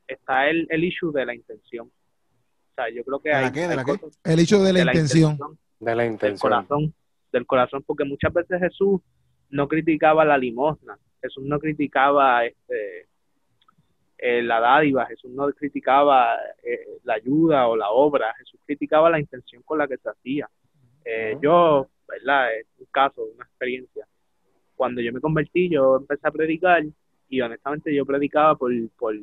C: está el, el issue de la intención. O sea, yo creo que
A: ¿De la
C: hay,
A: qué? ¿De
C: hay
A: la qué?
B: El hecho de la
C: de
B: intención.
D: De la
C: del corazón, del corazón, porque muchas veces Jesús no criticaba la limosna, Jesús no criticaba este, eh, la dádiva, Jesús no criticaba eh, la ayuda o la obra, Jesús criticaba la intención con la que se hacía. Eh. Yo, ¿verdad? Es un caso, una experiencia. Cuando yo me convertí, yo empecé a predicar y honestamente yo predicaba por, por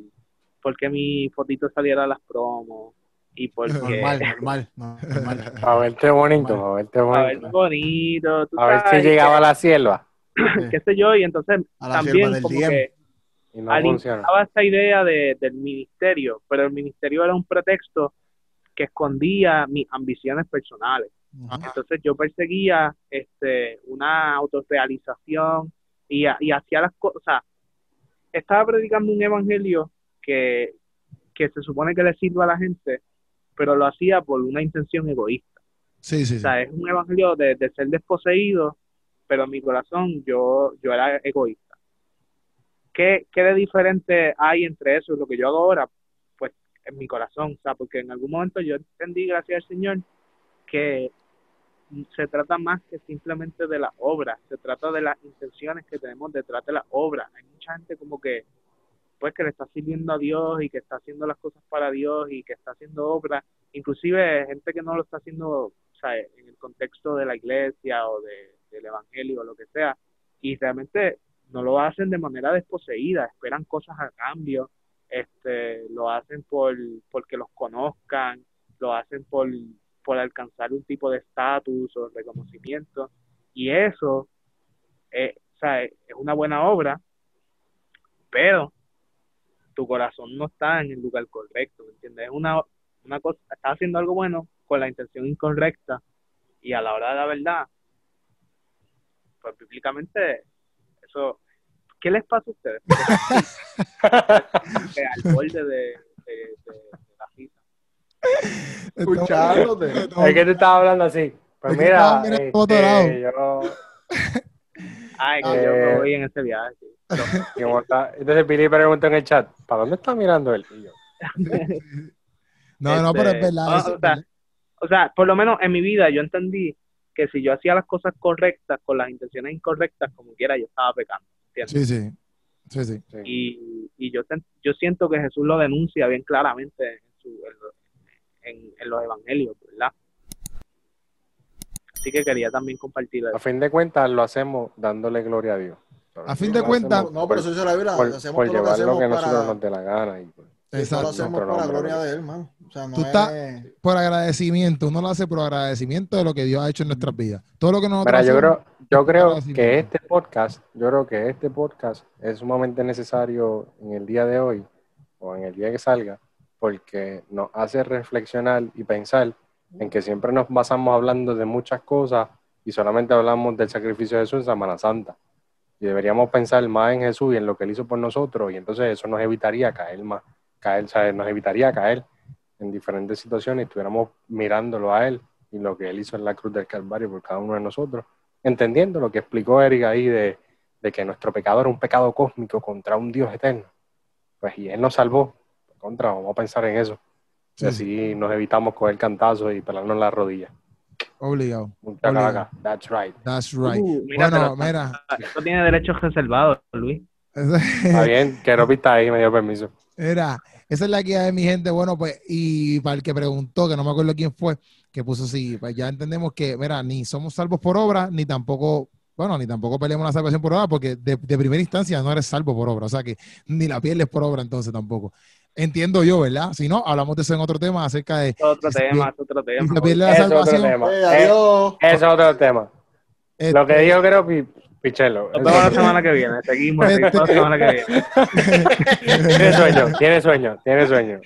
C: porque mi fotito saliera a las promos y porque
A: Normal, normal, no, normal.
D: A verte bonito, a verte
C: a ver
D: bonito.
C: bonito, tú
D: A ver si llegaba a la sierva.
C: que- qué sé yo, y entonces
A: A la
C: también
A: del
C: como
A: DM.
C: que
D: Y no
C: alimentaba esta idea de, del ministerio, pero el ministerio era un pretexto que escondía mis ambiciones personales.
A: Ajá.
C: Entonces yo perseguía este, una autorrealización y, y hacía las cosas, o sea, estaba predicando un evangelio que, que se supone que le sirva a la gente, pero lo hacía por una intención egoísta.
B: Sí, sí,
C: O sea, es un evangelio de, de ser desposeído, pero en mi corazón yo, yo era egoísta. ¿Qué, ¿Qué de diferente hay entre eso y lo que yo hago ahora? Pues en mi corazón, o sea, porque en algún momento yo entendí, gracias al Señor, que se trata más que simplemente de la obra, se trata de las intenciones que tenemos detrás de la obra. Hay mucha gente como que, pues que le está sirviendo a Dios y que está haciendo las cosas para Dios y que está haciendo obras, inclusive gente que no lo está haciendo, o sea, en el contexto de la iglesia o de, del evangelio o lo que sea, y realmente no lo hacen de manera desposeída, esperan cosas a cambio, este, lo hacen por porque los conozcan, lo hacen por, por alcanzar un tipo de estatus o reconocimiento, y eso eh, o sea, es una buena obra, pero tu corazón no está en el lugar correcto, ¿me entiendes? Es una, una cosa, estás haciendo algo bueno con la intención incorrecta y a la hora de la verdad, pues bíblicamente, eso, ¿qué les pasa a ustedes? Al borde de, de, de- de la risa.
A: Escuchándote.
D: Es que tú estabas hablando así. Pues mira, este, yo,
C: Ay, que
D: Eh.
C: yo me voy en ese viaje.
D: está- entonces Billy preguntó en el chat, ¿para dónde está mirando él? Y yo,
B: No, no, pero es
C: Este,
B: verdad.
C: ah,
B: eso
C: o
B: es
C: sea,
B: verdad.
C: o sea, por lo menos en mi vida yo entendí que si yo hacía las cosas correctas con las intenciones incorrectas, como quiera, yo estaba pecando. ¿entiendes?
B: Sí, sí. Sí, sí.
D: sí.
C: y, y yo, ten- yo siento que Jesús lo denuncia bien claramente en, su- en en- en los evangelios, ¿verdad? Así que quería también compartir
D: A fin de cuentas lo hacemos dándole gloria a Dios.
B: A fin de cuentas-
A: No, pero eso dice la
D: por,
A: hacemos
D: por
A: todo lo que
D: llevar lo que nosotros
A: para,
D: nos dé la gana. Y, pues,
A: eso lo
B: Exacto.
A: hacemos por la gloria
D: ¿no?
A: de él, man. O sea, no
B: Tú estás-
A: es...
B: Por agradecimiento. Uno lo hace por agradecimiento de lo que Dios ha hecho en nuestras vidas. Todo lo que nosotros
D: Mira, yo creo, yo creo que este podcast, yo creo que este podcast es sumamente necesario en el día de hoy o en el día que salga, porque nos hace reflexionar y pensar en que siempre nos basamos hablando de muchas cosas y solamente hablamos del sacrificio de Jesús en Semana Santa. Y deberíamos pensar más en Jesús y en lo que él hizo por nosotros, y entonces eso nos evitaría caer más, caer, nos evitaría caer en diferentes situaciones estuviéramos mirándolo a él y lo que él hizo en la cruz del Calvario por cada uno de nosotros, entendiendo lo que explicó Eric ahí de, de que nuestro pecado era un pecado cósmico contra un Dios eterno. Pues y Él nos salvó. Contra, vamos a pensar en eso.
B: Sí.
D: Y así nos evitamos coger cantazos y pelarnos las rodillas.
B: Obligado.
D: Mucha
B: Obligado.
D: caca. That's right.
B: That's right.
C: Uh, mira,
B: bueno,
C: pero-
B: mira.
C: Esto tiene derechos reservados, Luis.
D: Está bien, que está ahí, me dio permiso.
B: Mira, esa es la guía de mi gente. Bueno, pues, y para el que preguntó, que no me acuerdo quién fue, que puso así, pues ya entendemos que, mira, ni somos salvos por obra, ni tampoco, bueno, ni tampoco peleamos la salvación por obra, porque de, de primera instancia no eres salvo por obra, o sea que ni la pierdes por obra entonces tampoco. Entiendo yo, ¿verdad? Si no, hablamos de eso en otro tema acerca de
C: Otro tema, otro
B: si
C: tema.
B: se pierde la
D: Eso es otro tema.
A: Eh,
D: Eh,
A: adiós.
D: Es otro tema.
B: este,
D: Lo que dijo Gropi, pichelo.
C: Nos vemos la semana que viene. Seguimos, seguimos la semana que viene.
D: Tiene sueño, tiene sueño, tiene sueño.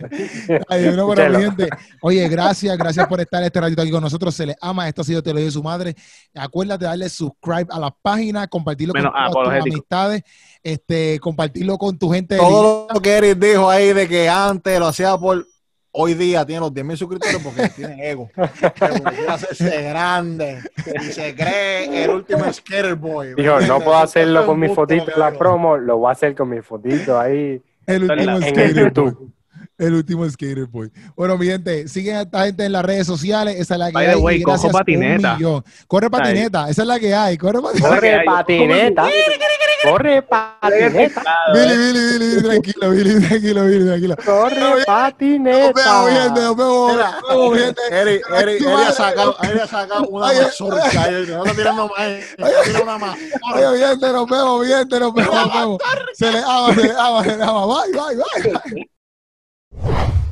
B: Ay, no, bueno,
D: Chelo.
B: mi gente. Oye, gracias, gracias por estar este ratito aquí con nosotros. Se les ama. Esto ha sido Te lo dice su madre. Acuérdate de darle subscribe a la página, compartirlo
C: Menos
B: con todas tus amistades, este, compartirlo con tu gente. de
A: Todo lo que Eric dijo ahí de que antes lo hacía por. Hoy día tiene los 10.000 suscriptores porque tiene ego. Porque hacerse grande y se cree el último skater boy.
D: Dijo, no puedo hacerlo con mis fotitos en la promo, lo voy a hacer con mis fotitos ahí
B: El último
C: En
D: en el. YouTube.
B: El último skater boy. Bueno, mi gente, siguen a esta gente en las redes sociales. Esa es la que
C: By the
B: hay.
C: way,
B: y
C: cojo
B: gracias, un
C: patineta.
B: Corre patineta. Esa es la que hay. Corre patineta.
D: Corre patineta, corre patineta,
B: Billy, Billy, Billy, Billy, tranquilo, Billy, tranquilo, Billy, tranquilo.
D: corre
B: Nos vemos,
D: patineta.
B: mi gente. Nos vemos.
A: Mira,
B: Nos vemos, mi gente.
A: Eric, Eric,
B: Tu
A: Eric
B: madre.
A: ha sacado, Eric ha sacado una
B: Oye,
A: mazorca. Eric, No está tirando más. Está tirando una más.
B: Oye, mi gente, nos vemos, mi gente, nos vemos, nos vemos. Se le ama, se le ama, se le ama. Bye, bye, bye. you